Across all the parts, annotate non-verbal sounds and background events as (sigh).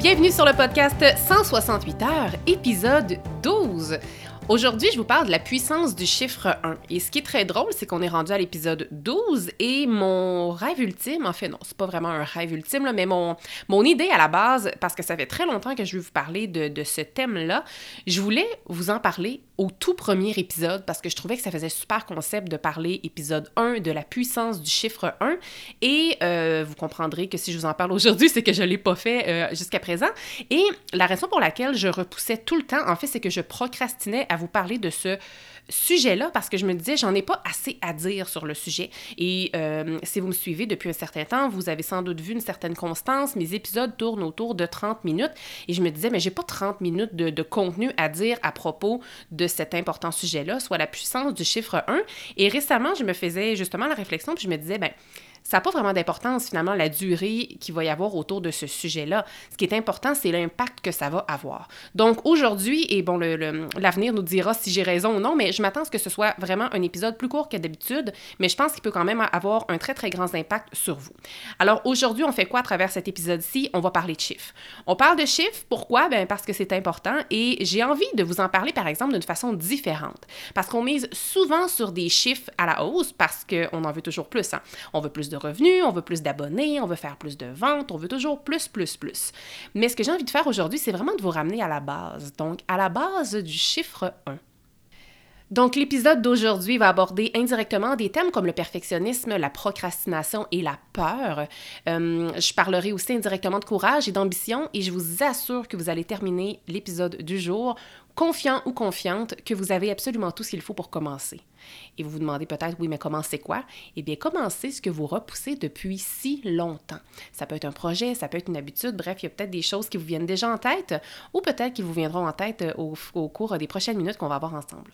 Bienvenue sur le podcast 168 heures, épisode 12. Aujourd'hui, je vous parle de la puissance du chiffre 1. Et ce qui est très drôle, c'est qu'on est rendu à l'épisode 12 et mon rêve ultime, en fait, non, c'est pas vraiment un rêve ultime, mais mon, idée à la base, parce que ça fait très longtemps que je veux vous parler de, de ce thème-là, je voulais vous en parler au tout premier épisode parce que je trouvais que ça faisait super concept de parler épisode 1 de la puissance du chiffre 1. Et euh, vous comprendrez que si je vous en parle aujourd'hui, c'est que je l'ai pas fait euh, jusqu'à présent. Et la raison pour laquelle je repoussais tout le temps, en fait, c'est que je procrastinais à vous parler de ce sujet-là parce que je me disais, j'en ai pas assez à dire sur le sujet. Et euh, si vous me suivez depuis un certain temps, vous avez sans doute vu une certaine constance. Mes épisodes tournent autour de 30 minutes et je me disais, mais j'ai pas 30 minutes de, de, contenu à dire à propos de cet important sujet-là, soit la puissance du chiffre 1. Et récemment, je me faisais justement la réflexion puis je me disais, ben ça n'a pas vraiment d'importance finalement la durée qu'il va y avoir autour de ce sujet-là. Ce qui est important, c'est l'impact que ça va avoir. Donc aujourd'hui, et bon, l'avenir nous dira si j'ai raison ou non, mais je m'attends à ce que ce soit vraiment un épisode plus court que d'habitude, mais je pense qu'il peut quand même avoir un très très grand impact sur vous. Alors aujourd'hui, on fait quoi à travers cet épisode-ci? On va parler de chiffres. On parle de chiffres, pourquoi? Ben parce que c'est important et j'ai envie de vous en parler par exemple d'une façon différente. Parce qu'on mise souvent sur des chiffres à la hausse parce qu'on en veut toujours plus. Hein. On veut plus de revenus, on veut plus d'abonnés, on veut faire plus de ventes, on veut toujours plus, plus, plus. Mais ce que j'ai envie de faire aujourd'hui, c'est vraiment de vous ramener à la base, donc à la base du chiffre 1. Donc, l'épisode d'aujourd'hui va aborder indirectement des thèmes comme le perfectionnisme, la procrastination et la peur. Euh, je parlerai aussi indirectement de courage et d'ambition et je vous assure que vous allez terminer l'épisode du jour confiant ou confiante que vous avez absolument tout ce qu'il faut pour commencer. Et vous vous demandez peut-être, oui, mais comment c'est quoi? Eh bien, commencez ce que vous repoussez depuis si longtemps. Ça peut être un projet, ça peut être une habitude, bref, il y a peut-être des choses qui vous viennent déjà en tête ou peut-être qui vous viendront en tête euh, au, cours des prochaines minutes qu'on va avoir ensemble.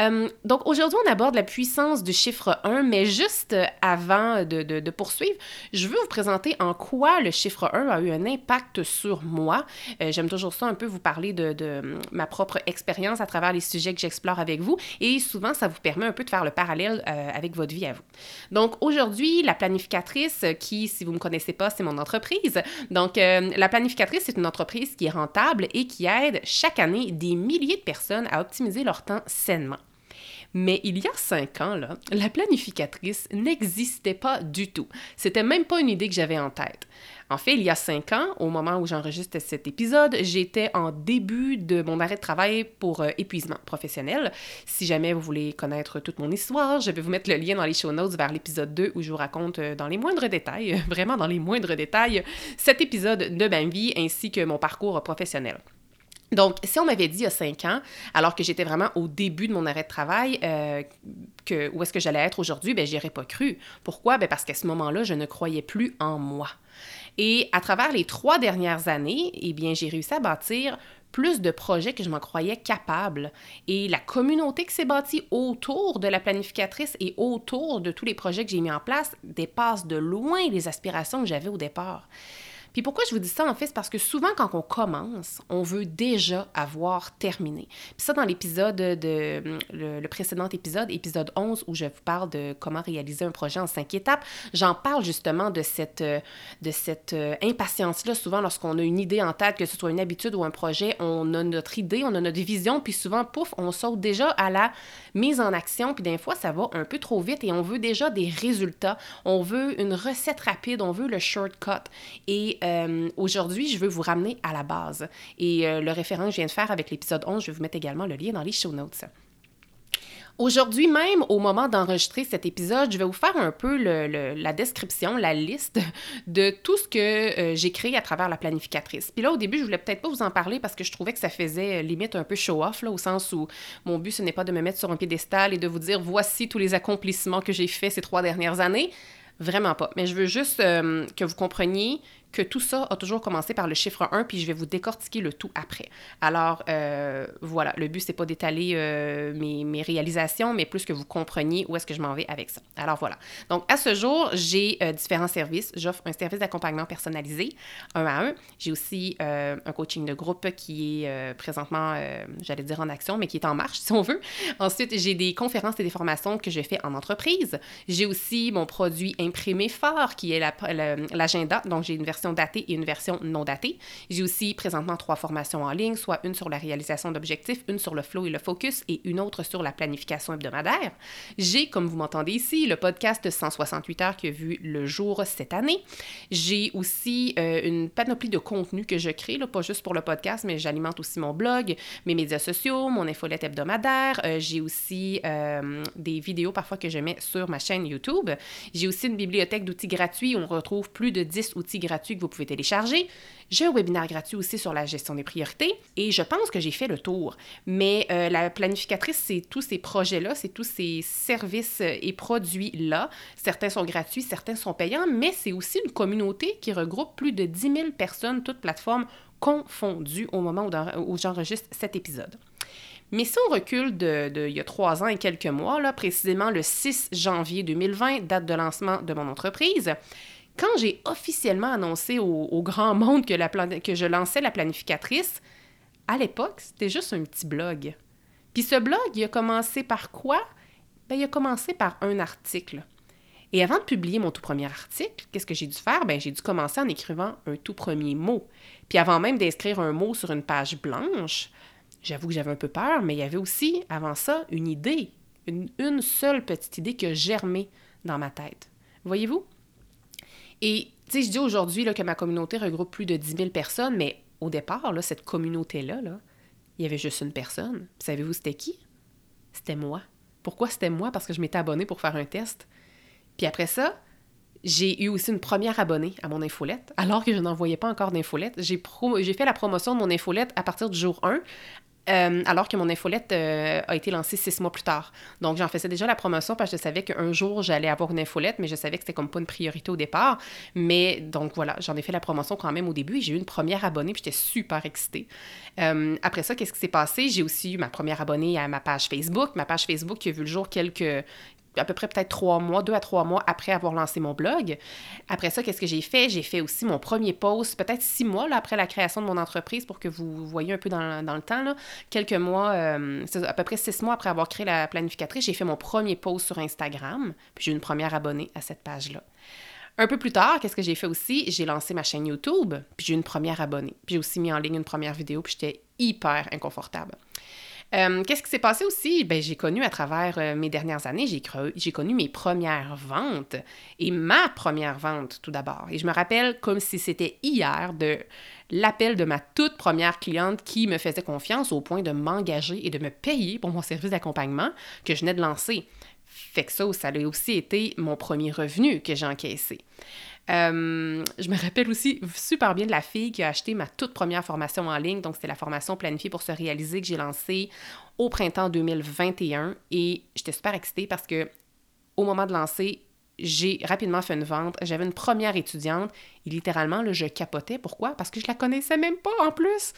Euh, donc, aujourd'hui, on aborde la puissance du chiffre 1, mais juste avant de, de, de, poursuivre, je veux vous présenter en quoi le chiffre 1 a eu un impact sur moi. Euh, J'aime toujours ça un peu vous parler de, de ma propre expérience à travers les sujets que j'explore avec vous et souvent, ça vous permet un peu de faire le parallèle euh, avec votre vie à vous. Donc aujourd'hui, la planificatrice, qui, si vous ne me connaissez pas, c'est mon entreprise. Donc euh, la planificatrice, c'est une entreprise qui est rentable et qui aide chaque année des milliers de personnes à optimiser leur temps sainement. Mais il y a cinq ans, là, la planificatrice n'existait pas du tout. C'était même pas une idée que j'avais en tête. En fait, il y a cinq ans, au moment où j'enregistre cet épisode, j'étais en début de mon arrêt de travail pour euh, épuisement professionnel. Si jamais vous voulez connaître toute mon histoire, je vais vous mettre le lien dans les show notes vers l'épisode 2 où je vous raconte euh, dans les moindres détails, (laughs) vraiment dans les moindres détails, cet épisode de ma vie ainsi que mon parcours professionnel. Donc, si on m'avait dit il y a cinq ans, alors que j'étais vraiment au début de mon arrêt de travail, euh, que, où est-ce que j'allais être aujourd'hui, ben, j'y aurais pas cru. Pourquoi? Ben, parce qu'à ce moment-là, je ne croyais plus en moi. Et à travers les trois dernières années, eh bien, j'ai réussi à bâtir plus de projets que je m'en croyais capable. Et la communauté qui s'est bâtie autour de la planificatrice et autour de tous les projets que j'ai mis en place dépasse de loin les aspirations que j'avais au départ. Puis pourquoi je vous dis ça, en fait, c'est parce que souvent, quand on commence, on veut déjà avoir terminé. Puis ça, dans l'épisode de, le, précédent épisode, épisode 11, où je vous parle de comment réaliser un projet en cinq étapes, j'en parle justement de cette, de cette euh, impatience-là. Souvent, lorsqu'on a une idée en tête, que ce soit une habitude ou un projet, on a notre idée, on a notre vision, puis souvent, pouf, on saute déjà à la mise en action, puis des fois, ça va un peu trop vite et on veut déjà des résultats. On veut une recette rapide, on veut le shortcut. Et euh, aujourd'hui, je veux vous ramener à la base. Et euh, le référent que je viens de faire avec l'épisode 11, je vais vous mettre également le lien dans les show notes. Aujourd'hui même, au moment d'enregistrer cet épisode, je vais vous faire un peu la description, la liste de tout ce que euh, j'ai créé à travers la planificatrice. Puis là, au début, je voulais peut-être pas vous en parler parce que je trouvais que ça faisait euh, limite un peu show-off, au sens où mon but, ce n'est pas de me mettre sur un piédestal et de vous dire voici tous les accomplissements que j'ai faits ces trois dernières années. Vraiment pas. Mais je veux juste que vous compreniez que tout ça a toujours commencé par le chiffre 1, puis je vais vous décortiquer le tout après. Alors, euh, voilà, le but, c'est pas d'étaler euh, mes, réalisations, mais plus que vous compreniez où est-ce que je m'en vais avec ça. Alors, voilà. Donc, à ce jour, j'ai euh, différents services. J'offre un service d'accompagnement personnalisé, un à un. J'ai aussi un coaching de groupe qui est présentement, j'allais dire en action, mais qui est en marche, (laughs) si on veut. Ensuite, j'ai des conférences et des formations que je fais en entreprise. J'ai aussi mon produit imprimé fort, qui est l'agenda. Donc, j'ai une version datée et une version non datée. J'ai aussi présentement trois formations en ligne, soit une sur la réalisation d'objectifs, une sur le flow et le focus et une autre sur la planification hebdomadaire. J'ai, comme vous m'entendez ici, le podcast 168 heures qui a vu le jour cette année. J'ai aussi euh, une panoplie de contenu que je crée, pas juste pour le podcast, mais j'alimente aussi mon blog, mes médias sociaux, mon infolette hebdomadaire. Euh, j'ai aussi euh, des vidéos parfois que je mets sur ma chaîne YouTube. J'ai aussi une bibliothèque d'outils gratuits où on retrouve plus de 10 outils gratuits que vous pouvez télécharger. J'ai un webinaire gratuit aussi sur la gestion des priorités et je pense que j'ai fait le tour. Mais euh, la planificatrice, c'est tous ces projets-là, c'est tous ces services et produits-là. Certains sont gratuits, certains sont payants, mais c'est aussi une communauté qui regroupe plus de 10 000 personnes, toutes plateformes confondues au moment où, j'enregistre cet épisode. Mais si on recule de, il y a trois ans et quelques mois, là, précisément le 6 janvier 2020, date de lancement de mon entreprise, quand j'ai officiellement annoncé au, grand monde que, je lançais la planificatrice, à l'époque, c'était juste un petit blog. Puis ce blog, il a commencé par quoi? Ben, il a commencé par un article. Et avant de publier mon tout premier article, qu'est-ce que j'ai dû faire? Ben, j'ai dû commencer en écrivant un tout premier mot. Puis avant même d'inscrire un mot sur une page blanche, j'avoue que j'avais un peu peur, mais il y avait aussi, avant ça, une idée, une, une seule petite idée qui a germé dans ma tête. Voyez-vous? Et, tu sais, je dis aujourd'hui que ma communauté regroupe plus de 10 000 personnes, mais au départ, là, cette communauté-là, là, il y avait juste une personne. Savez-vous c'était qui? C'était moi. Pourquoi c'était moi? Parce que je m'étais abonnée pour faire un test. Puis après ça, j'ai eu aussi une première abonnée à mon infolette, alors que je n'envoyais pas encore d'infolette. J'ai, j'ai fait la promotion de mon infolette à partir du jour 1 euh, alors que mon infolette euh, a été lancée six mois plus tard. Donc, j'en faisais déjà la promotion parce que je savais qu'un jour, j'allais avoir une infolette, mais je savais que c'était comme pas une priorité au départ. Mais donc, voilà, j'en ai fait la promotion quand même au début et j'ai eu une première abonnée puis j'étais super excitée. Euh, après ça, qu'est-ce qui s'est passé? J'ai aussi eu ma première abonnée à ma page Facebook. Ma page Facebook qui a vu le jour quelques, à peu près peut-être trois mois, deux à trois mois après avoir lancé mon blog. Après ça, qu'est-ce que j'ai fait? J'ai fait aussi mon premier post, peut-être six mois après la création de mon entreprise pour que vous voyez un peu dans, le temps. Quelques mois, euh, à peu près six mois après avoir créé la planificatrice, j'ai fait mon premier post sur Instagram, puis j'ai une première abonnée à cette page-là. Un peu plus tard, qu'est-ce que j'ai fait aussi? J'ai lancé ma chaîne YouTube, puis j'ai une première abonnée. Puis j'ai aussi mis en ligne une première vidéo, puis j'étais hyper inconfortable. Euh, qu'est-ce qui s'est passé aussi? Ben, j'ai connu à travers euh, mes dernières années, j'ai connu mes premières ventes et ma première vente tout d'abord. Et je me rappelle comme si c'était hier de l'appel de ma toute première cliente qui me faisait confiance au point de m'engager et de me payer pour mon service d'accompagnement que je venais de lancer. Fait que ça, ça a aussi été mon premier revenu que j'ai encaissé. Euh, je me rappelle aussi super bien de la fille qui a acheté ma toute première formation en ligne. Donc, c'était la formation planifiée pour se réaliser que j'ai lancée au printemps 2021. Et j'étais super excitée parce que au moment de lancer, j'ai rapidement fait une vente. J'avais une première étudiante et littéralement, là, je capotais. Pourquoi? Parce que je la connaissais même pas en plus.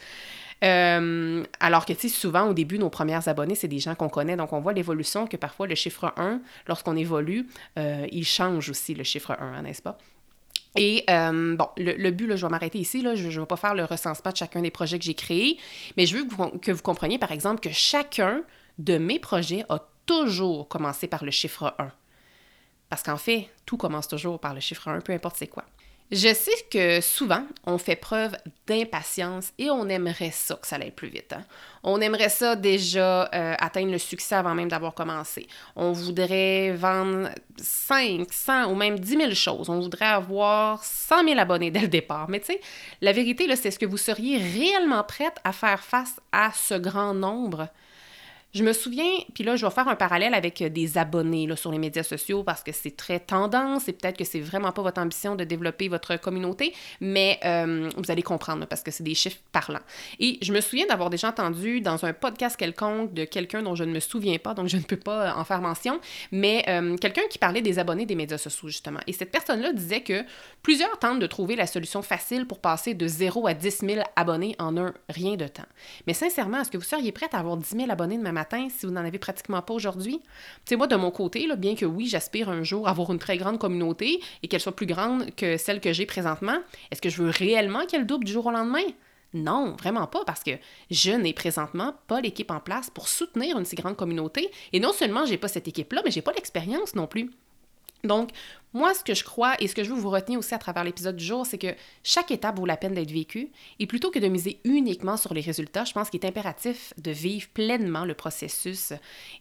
Euh, alors que, tu sais, souvent, au début, nos premières abonnés, c'est des gens qu'on connaît. Donc, on voit l'évolution que parfois, le chiffre 1, lorsqu'on évolue, euh, il change aussi, le chiffre 1, n'est-ce pas? Et euh, bon, le, but, je vais m'arrêter ici, je ne vais pas faire le recensement de chacun des projets que j'ai créés, mais je veux que vous, que vous compreniez, par exemple, que chacun de mes projets a toujours commencé par le chiffre 1. Parce qu'en fait, tout commence toujours par le chiffre 1, peu importe c'est quoi. Je sais que souvent, on fait preuve d'impatience et on aimerait ça que ça aille plus vite. Hein. On aimerait ça déjà euh, atteindre le succès avant même d'avoir commencé. On voudrait vendre 5, 100 ou même 10 000 choses. On voudrait avoir 100 000 abonnés dès le départ. Mais tu sais, la vérité, c'est ce que vous seriez réellement prête à faire face à ce grand nombre je me souviens, puis là, je vais faire un parallèle avec euh, des abonnés là, sur les médias sociaux parce que c'est très tendance et peut-être que c'est vraiment pas votre ambition de développer votre communauté, mais euh, vous allez comprendre parce que c'est des chiffres parlants. Et je me souviens d'avoir déjà entendu dans un podcast quelconque de quelqu'un dont je ne me souviens pas, donc je ne peux pas euh, en faire mention, mais quelqu'un qui parlait des abonnés des médias sociaux, justement. Et cette personne-là disait que plusieurs tentent de trouver la solution facile pour passer de 0 à 10 000 abonnés en un rien de temps. Mais sincèrement, est-ce que vous seriez prête à avoir 10 000 abonnés demain matin? Si vous n'en avez pratiquement pas aujourd'hui. Tu moi, de mon côté, bien que oui, j'aspire un jour avoir une très grande communauté et qu'elle soit plus grande que celle que j'ai présentement, est-ce que je veux réellement qu'elle double du jour au lendemain? Non, vraiment pas, parce que je n'ai présentement pas l'équipe en place pour soutenir une si grande communauté. Et non seulement j'ai pas cette équipe-là, mais j'ai pas l'expérience non plus. Donc, moi, ce que je crois et ce que je veux vous retenir aussi à travers l'épisode du jour, c'est que chaque étape vaut la peine d'être vécue. Et plutôt que de miser uniquement sur les résultats, je pense qu'il est impératif de vivre pleinement le processus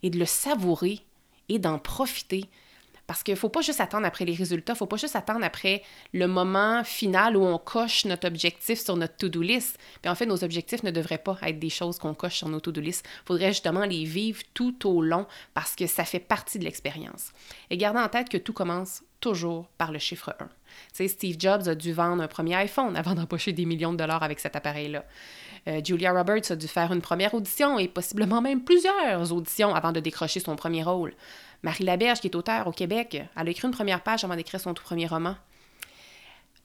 et de le savourer et d'en profiter parce qu'il ne faut pas juste attendre après les résultats, il ne faut pas juste attendre après le moment final où on coche notre objectif sur notre to-do list. Puis en fait, nos objectifs ne devraient pas être des choses qu'on coche sur nos to-do list. Il faudrait justement les vivre tout au long parce que ça fait partie de l'expérience. Et gardez en tête que tout commence toujours par le chiffre 1. Tu sais, Steve Jobs a dû vendre un premier iPhone avant d'empocher des millions de dollars avec cet appareil-là. Euh, Julia Roberts a dû faire une première audition et possiblement même plusieurs auditions avant de décrocher son premier rôle. Marie Laberge, qui est auteure au Québec, elle a écrit une première page avant d'écrire son tout premier roman.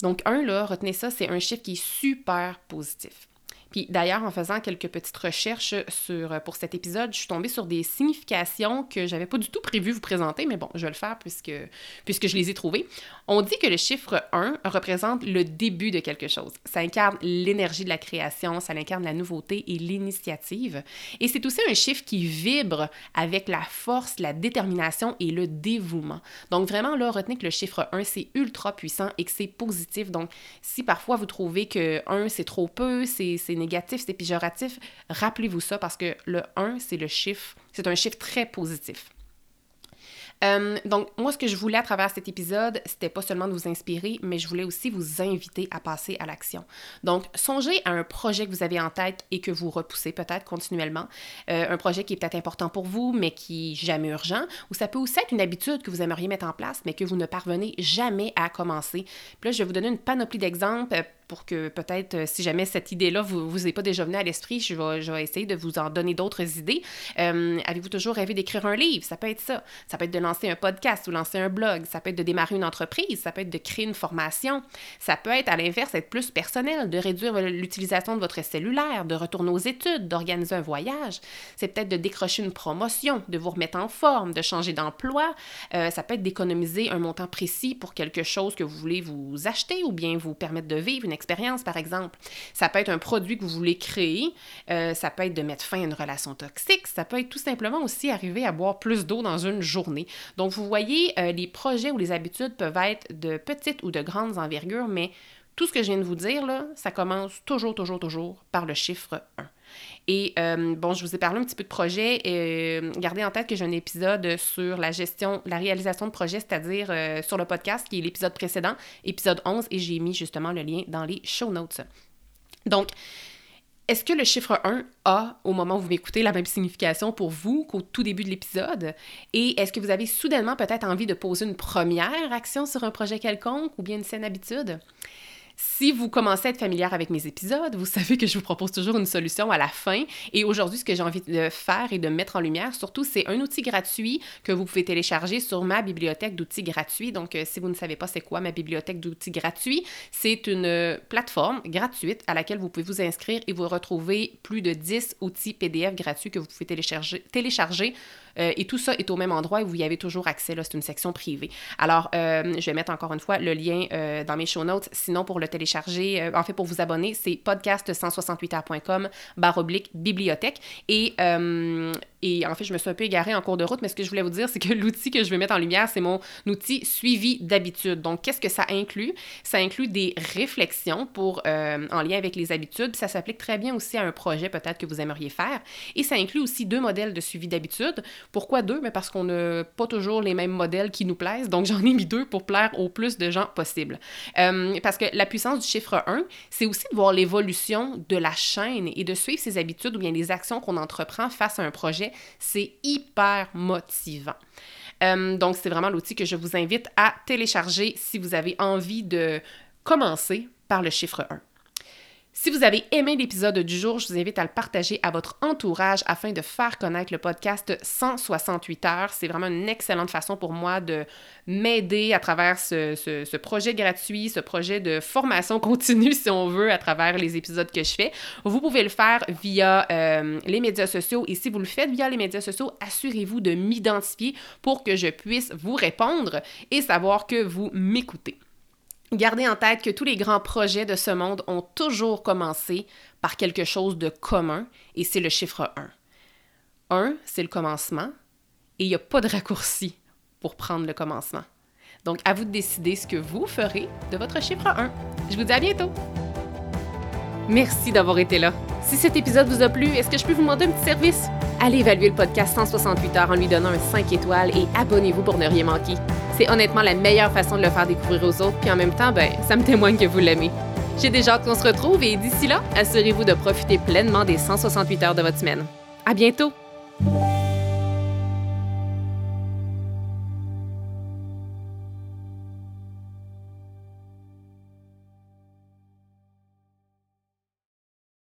Donc, un, là, retenez ça, c'est un chiffre qui est super positif. Puis d'ailleurs, en faisant quelques petites recherches sur, euh, pour cet épisode, je suis tombée sur des significations que j'avais pas du tout prévu vous présenter, mais bon, je vais le faire puisque, puisque je les ai trouvées. On dit que le chiffre 1 représente le début de quelque chose. Ça incarne l'énergie de la création, ça incarne la nouveauté et l'initiative. Et c'est aussi un chiffre qui vibre avec la force, la détermination et le dévouement. Donc vraiment, là, retenez que le chiffre 1, c'est ultra puissant et que c'est positif. Donc si parfois vous trouvez que 1, c'est trop peu, c'est négatif, c'est péjoratif, rappelez-vous ça parce que le 1, c'est le chiffre, c'est un chiffre très positif. Euh, donc, moi, ce que je voulais à travers cet épisode, c'était pas seulement de vous inspirer, mais je voulais aussi vous inviter à passer à l'action. Donc, songez à un projet que vous avez en tête et que vous repoussez peut-être continuellement. Euh, un projet qui est peut-être important pour vous, mais qui est jamais urgent. Ou ça peut aussi être une habitude que vous aimeriez mettre en place, mais que vous ne parvenez jamais à commencer. Puis là, je vais vous donner une panoplie d'exemples pour que peut-être, euh, si jamais cette idée-là vous vous est pas déjà venue à l'esprit, je vais, je vais essayer de vous en donner d'autres idées. Euh, avez-vous toujours rêvé d'écrire un livre? Ça peut être ça. Ça peut être de lancer un podcast ou lancer un blog. Ça peut être de démarrer une entreprise. Ça peut être de créer une formation. Ça peut être, à l'inverse, être plus personnel, de réduire l'utilisation de votre cellulaire, de retourner aux études, d'organiser un voyage. C'est peut-être de décrocher une promotion, de vous remettre en forme, de changer d'emploi. Euh, ça peut être d'économiser un montant précis pour quelque chose que vous voulez vous acheter ou bien vous permettre de vivre une expérience, par exemple. Ça peut être un produit que vous voulez créer, euh, ça peut être de mettre fin à une relation toxique, ça peut être tout simplement aussi arriver à boire plus d'eau dans une journée. Donc, vous voyez, euh, les projets ou les habitudes peuvent être de petites ou de grandes envergures, mais tout ce que je viens de vous dire, là, ça commence toujours, toujours, toujours par le chiffre 1. Et euh, bon, je vous ai parlé un petit peu de projet. Et, euh, gardez en tête que j'ai un épisode sur la gestion, la réalisation de projet, c'est-à-dire euh, sur le podcast, qui est l'épisode précédent, épisode 11, et j'ai mis justement le lien dans les show notes. Donc, est-ce que le chiffre 1 a, au moment où vous m'écoutez, la même signification pour vous qu'au tout début de l'épisode? Et est-ce que vous avez soudainement peut-être envie de poser une première action sur un projet quelconque ou bien une saine habitude? Si vous commencez à être familière avec mes épisodes, vous savez que je vous propose toujours une solution à la fin. Et aujourd'hui, ce que j'ai envie de faire et de mettre en lumière, surtout, c'est un outil gratuit que vous pouvez télécharger sur ma bibliothèque d'outils gratuits. Donc, euh, si vous ne savez pas c'est quoi ma bibliothèque d'outils gratuits, c'est une plateforme gratuite à laquelle vous pouvez vous inscrire et vous retrouver plus de 10 outils PDF gratuits que vous pouvez télécharger, télécharger euh, et tout ça est au même endroit et vous y avez toujours accès. C'est une section privée. Alors, euh, je vais mettre encore une fois le lien euh, dans mes show notes. Sinon, pour le télécharger, en fait, pour vous abonner, c'est podcast168r.com barre oblique bibliothèque. Et et en fait, je me suis un peu égarée en cours de route, mais ce que je voulais vous dire, c'est que (laughs) l'outil que je vais mettre en lumière, c'est mon outil suivi d'habitude. Donc, qu'est-ce que ça inclut? Ça inclut des réflexions pour, euh, en lien avec les habitudes. Ça s'applique très bien aussi à un projet peut-être que vous aimeriez faire. Et ça inclut aussi deux modèles de suivi d'habitude. Pourquoi deux? Mais parce qu'on n'a pas toujours les mêmes modèles qui nous plaisent. Donc, (laughs) j'en ai mis deux pour plaire au plus de gens possible. Euh, parce que la puissance du chiffre 1, c'est aussi de voir l'évolution de la chaîne et de suivre ses habitudes ou bien les actions qu'on entreprend face à un projet c'est hyper motivant. Euh, donc, c'est vraiment l'outil que je vous invite à télécharger si vous avez envie de commencer par le chiffre 1. Si vous avez aimé l'épisode du jour, je vous invite à le partager à votre entourage afin de faire connaître le podcast 168 heures. C'est vraiment une excellente façon pour moi de m'aider à travers ce, projet gratuit, ce projet de formation (laughs) continue, si on veut, à travers les épisodes que je fais. Vous pouvez le faire via euh, les médias sociaux et si vous le faites via les médias sociaux, assurez-vous de m'identifier pour que je puisse vous répondre et savoir que vous m'écoutez. Gardez en tête que tous les grands projets de ce monde ont toujours commencé par quelque chose de commun, et c'est le chiffre 1. 1, c'est le commencement, et il n'y a pas de raccourci pour prendre le commencement. Donc, à vous de décider ce que vous ferez de votre chiffre 1. Je vous dis à bientôt! Merci d'avoir été là. Si cet épisode vous a plu, est-ce que je peux vous demander un petit service? Allez évaluer le podcast 168 heures en lui donnant un 5 étoiles et abonnez-vous pour ne rien manquer. C'est honnêtement la meilleure façon de le faire découvrir aux autres, puis en même temps, ben, ça me témoigne que vous l'aimez. J'ai déjà hâte qu'on se retrouve et d'ici là, assurez-vous de profiter pleinement des 168 heures de votre semaine. À bientôt!